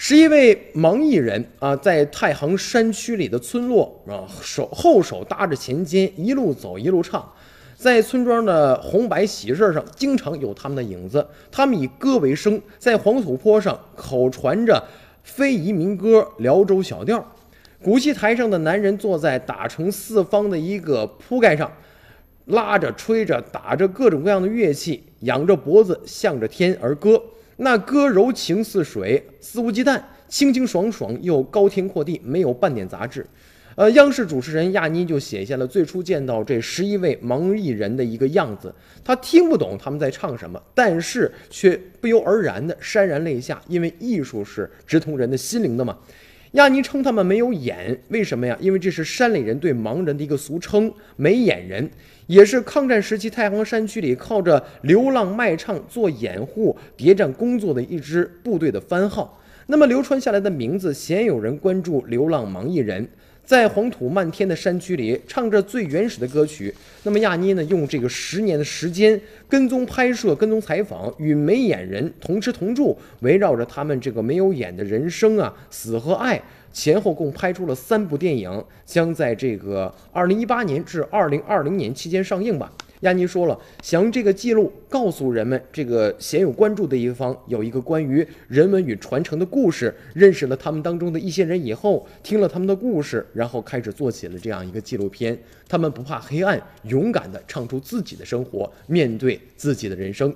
十一位盲艺人啊，在太行山区里的村落啊，手后手搭着琴肩，一路走一路唱。在村庄的红白喜事上，经常有他们的影子。他们以歌为生，在黄土坡上口传着非遗民歌《辽州小调》。古戏台上的男人坐在打成四方的一个铺盖上，拉着、吹着、打着各种各样的乐器，仰着脖子向着天而歌。那歌柔情似水，肆无忌惮，清清爽爽又高天阔地，没有半点杂质。呃，央视主持人亚妮就写下了最初见到这十一位盲艺人的一个样子。她听不懂他们在唱什么，但是却不由而然的潸然泪下，因为艺术是直通人的心灵的嘛。亚尼称他们没有眼，为什么呀？因为这是山里人对盲人的一个俗称，没眼人。也是抗战时期太行山区里靠着流浪卖唱做掩护谍战工作的一支部队的番号。那么流传下来的名字，鲜有人关注流浪盲艺人，在黄土漫天的山区里唱着最原始的歌曲。那么亚妮呢，用这个十年的时间跟踪拍摄、跟踪采访，与没眼人同吃同住，围绕着他们这个没有眼的人生啊、死和爱。前后共拍出了三部电影，将在这个二零一八年至二零二零年期间上映吧。亚尼说了，想用这个记录告诉人们，这个鲜有关注的一方有一个关于人文与传承的故事。认识了他们当中的一些人以后，听了他们的故事，然后开始做起了这样一个纪录片。他们不怕黑暗，勇敢地唱出自己的生活，面对自己的人生。